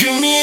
Give me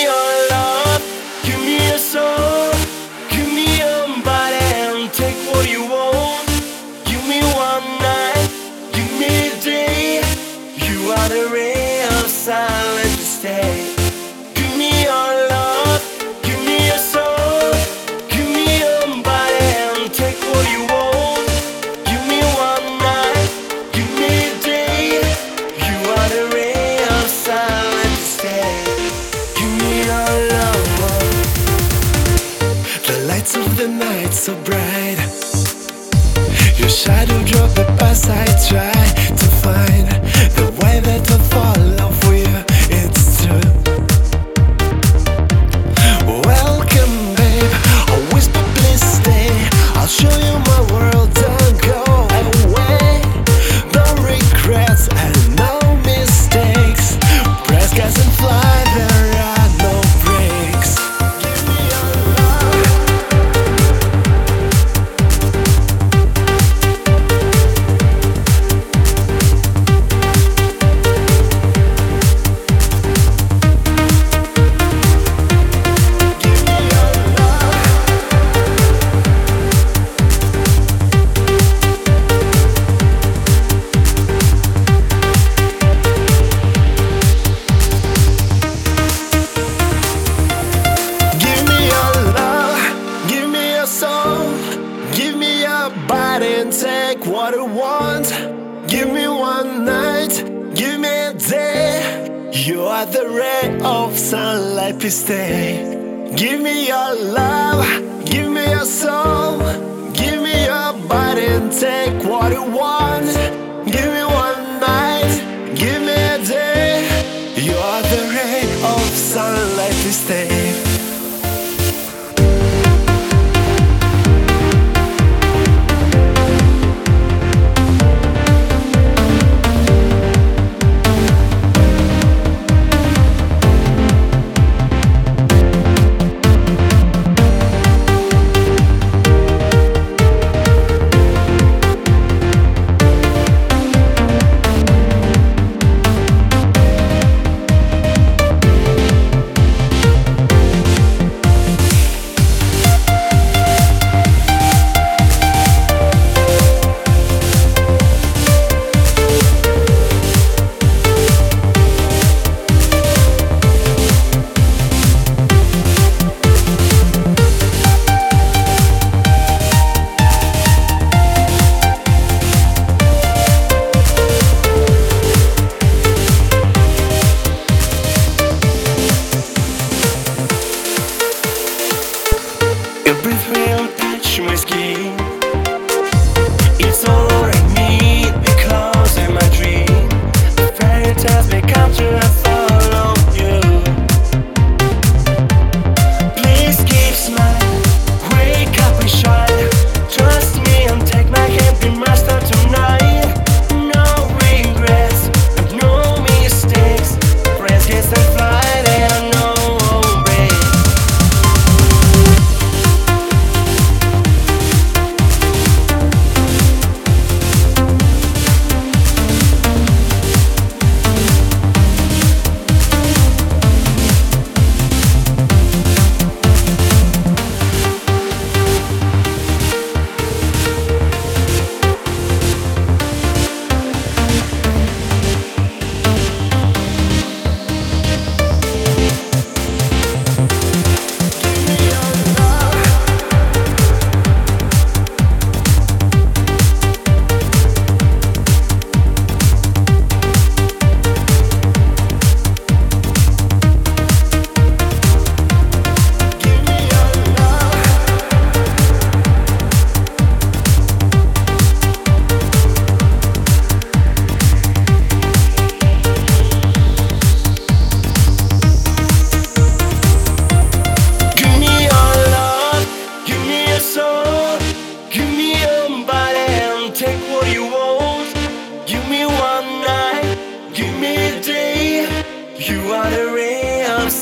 shadow drop, but past I try to find the way that. You are the ray of sunlight, please stay. Give me your love, give me your soul, give me your body and take what you want. Give me one night, give me a day. You are the ray of sunlight, please stay.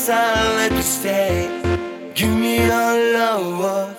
I'll let you stay. Give me your love.